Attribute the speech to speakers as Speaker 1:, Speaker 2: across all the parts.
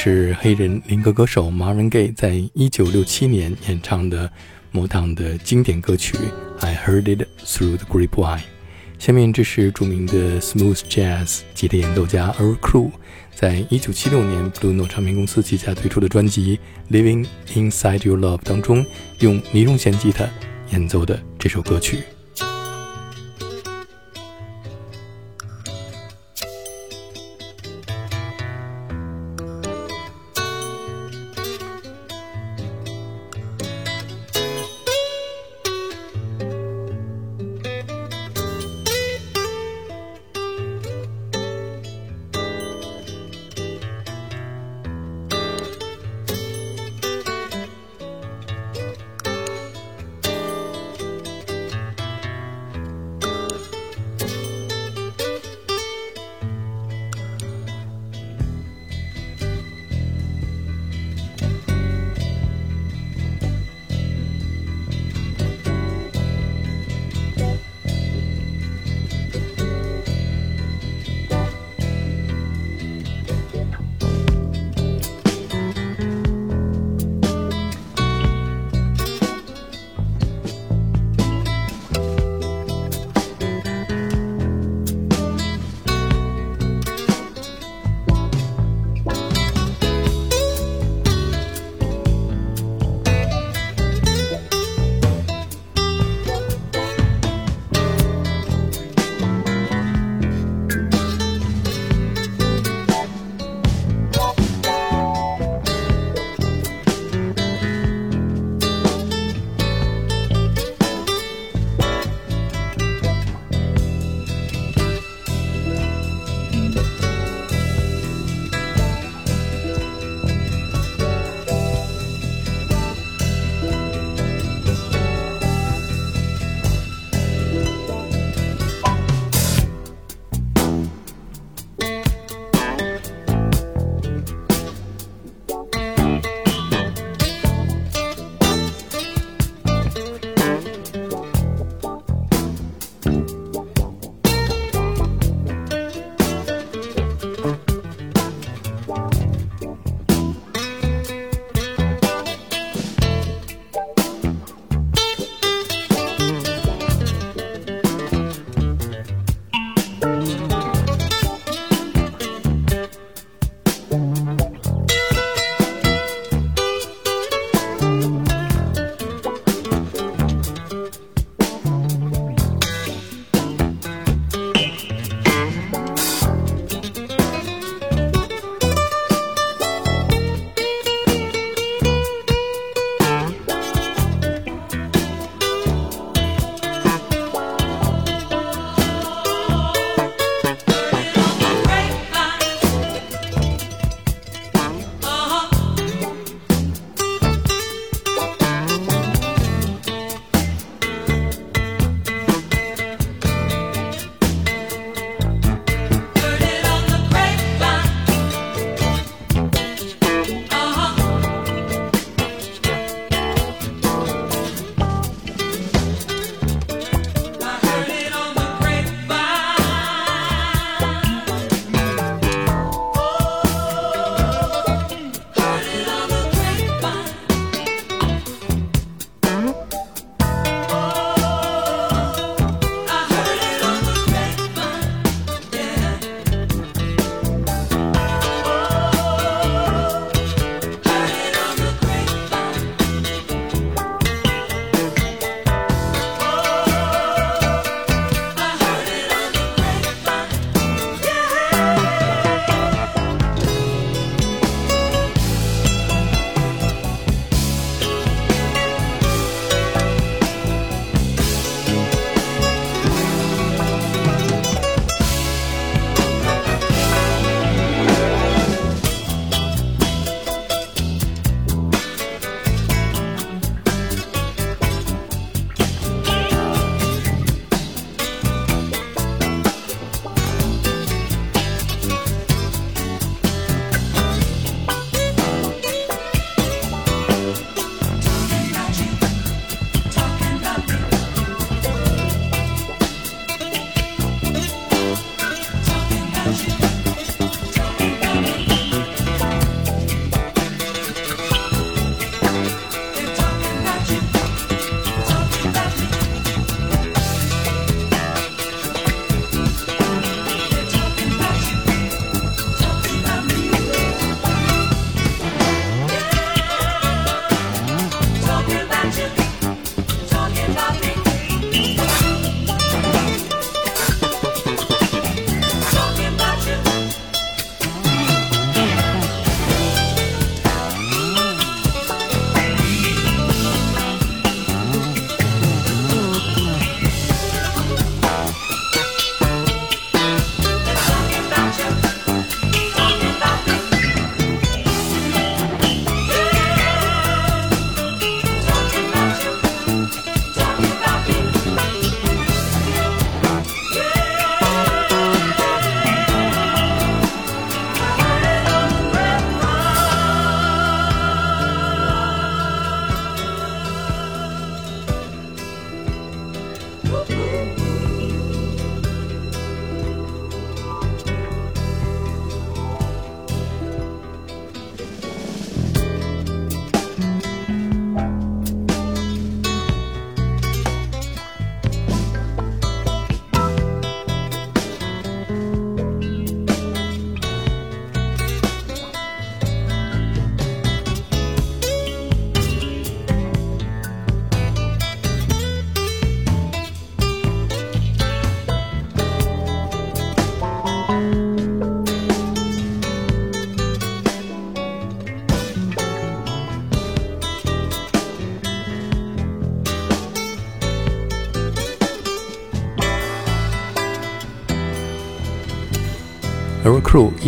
Speaker 1: 是黑人灵歌歌手 Marvin Gaye 在一九六七年演唱的 Motown 的经典歌曲《I Heard It Through the Grapevine》。下面这是著名的 Smooth Jazz 吉他演奏家 Earl Crew 在一九七六年 Blue Note 唱片公司旗下推出的专辑《Living Inside Your Love》当中，用尼龙弦吉他演奏的这首歌曲。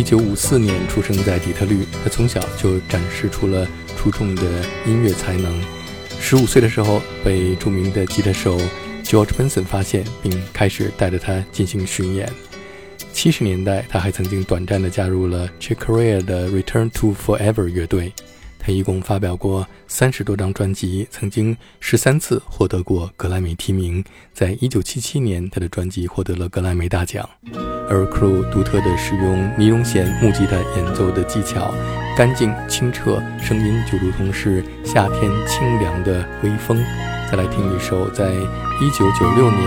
Speaker 1: 一九五四年出生在底特律，他从小就展示出了出众的音乐才能。十五岁的时候，被著名的吉他手 George Benson 发现，并开始带着他进行巡演。七十年代，他还曾经短暂地加入了 Chick Corea 的 Return to Forever 乐队。他一共发表过三十多张专辑，曾经十三次获得过格莱美提名。在一九七七年，他的专辑获得了格莱美大奖。而 Crew 独特的使用尼龙弦木吉他演奏的技巧，干净清澈，声音就如同是夏天清凉的微风。再来听一首，在一九九六年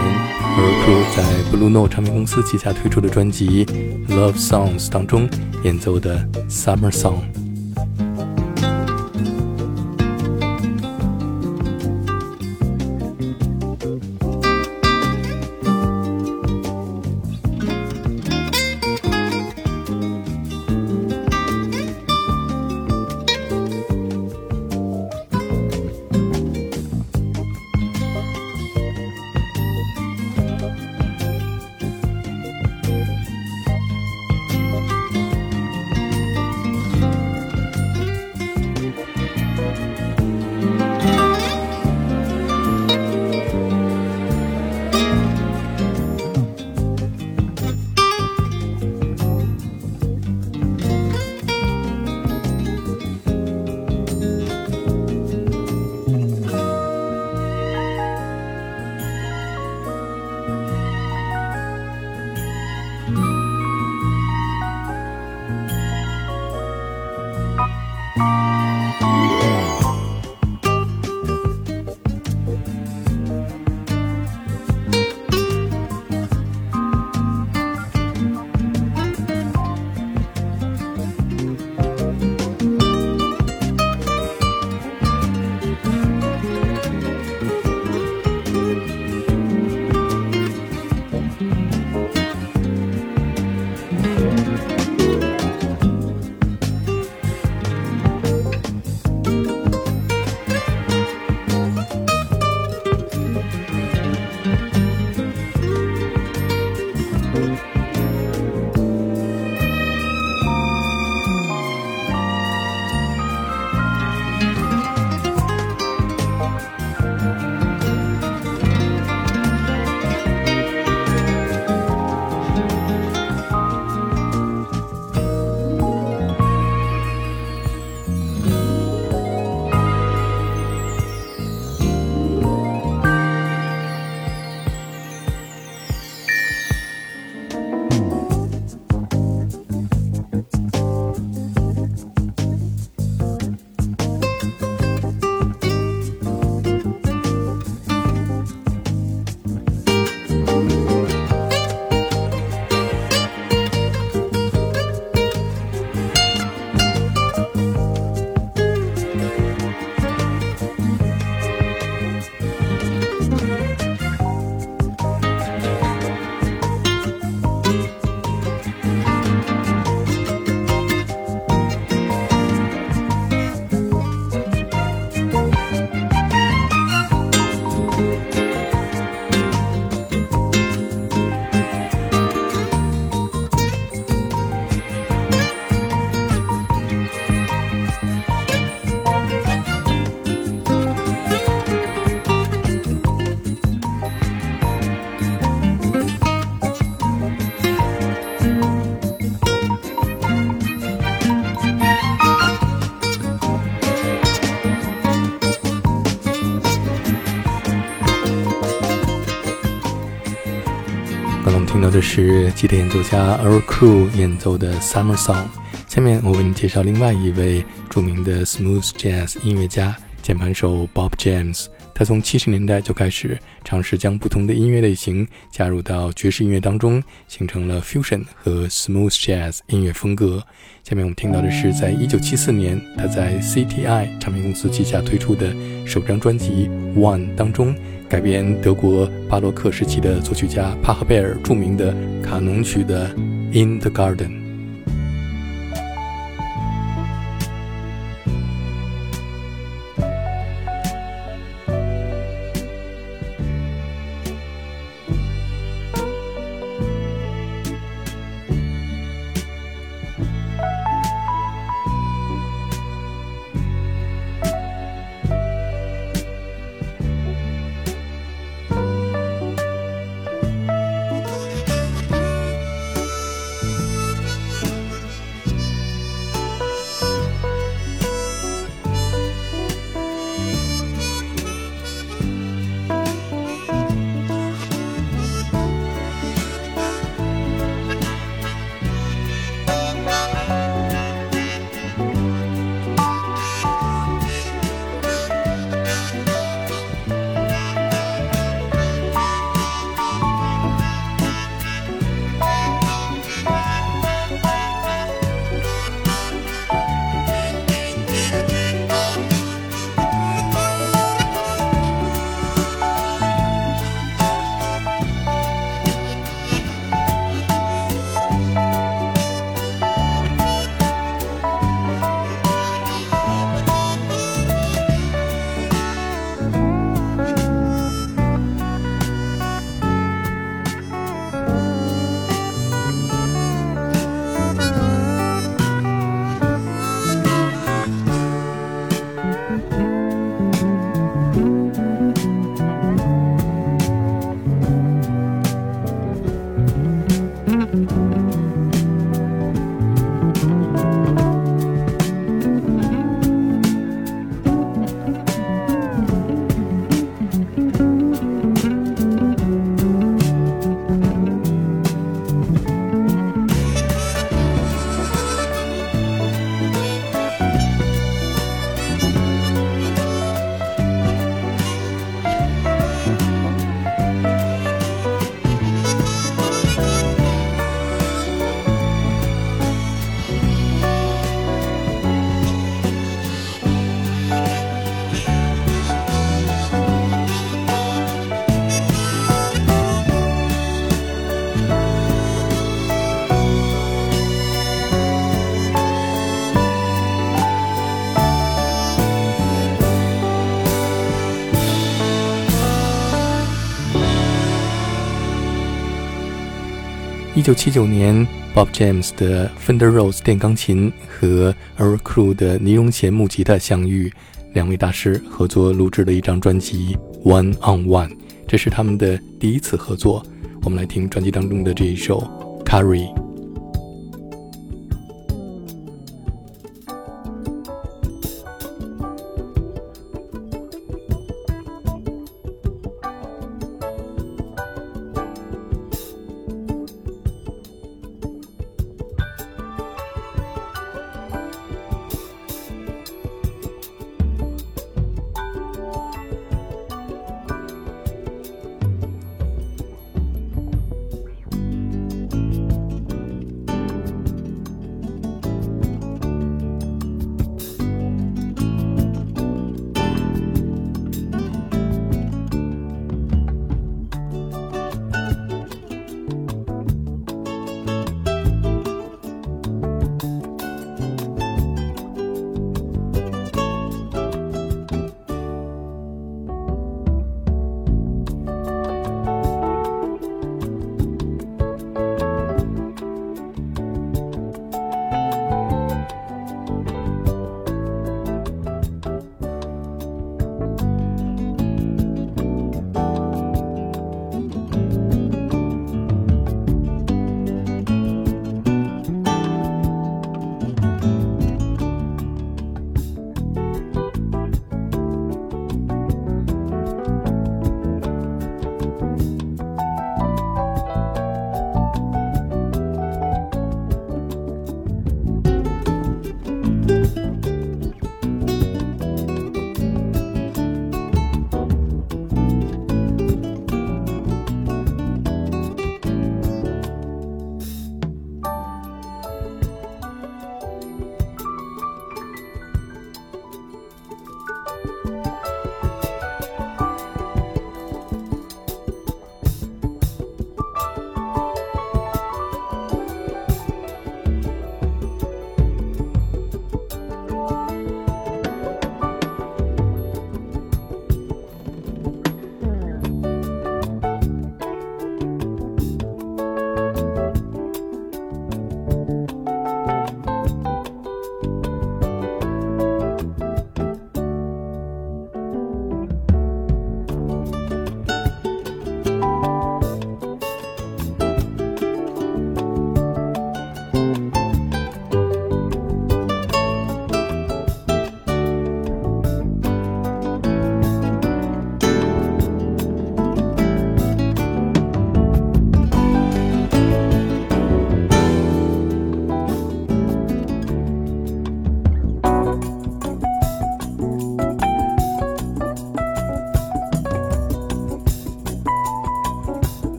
Speaker 1: Earl Crew 在 Blue Note 唱片公司旗下推出的专辑《Love Songs》当中演奏的《Summer Song》。听到的是吉他演奏家 Earl Crew 演奏的 Summer Song。下面我为你介绍另外一位著名的 Smooth Jazz 音乐家，键盘手 Bob James。他从七十年代就开始尝试将不同的音乐类型加入到爵士音乐当中，形成了 Fusion 和 Smooth Jazz 音乐风格。下面我们听到的是，在一九七四年他在 CTI 唱片公司旗下推出的首张专辑《One》当中。改编德国巴洛克时期的作曲家帕赫贝尔著名的卡农曲的《In the Garden》。一九七九年，Bob James 的 Fender Rose 电钢琴和 Earl Crew 的尼龙弦木吉他相遇，两位大师合作录制了一张专辑《One on One》，这是他们的第一次合作。我们来听专辑当中的这一首《Carry》。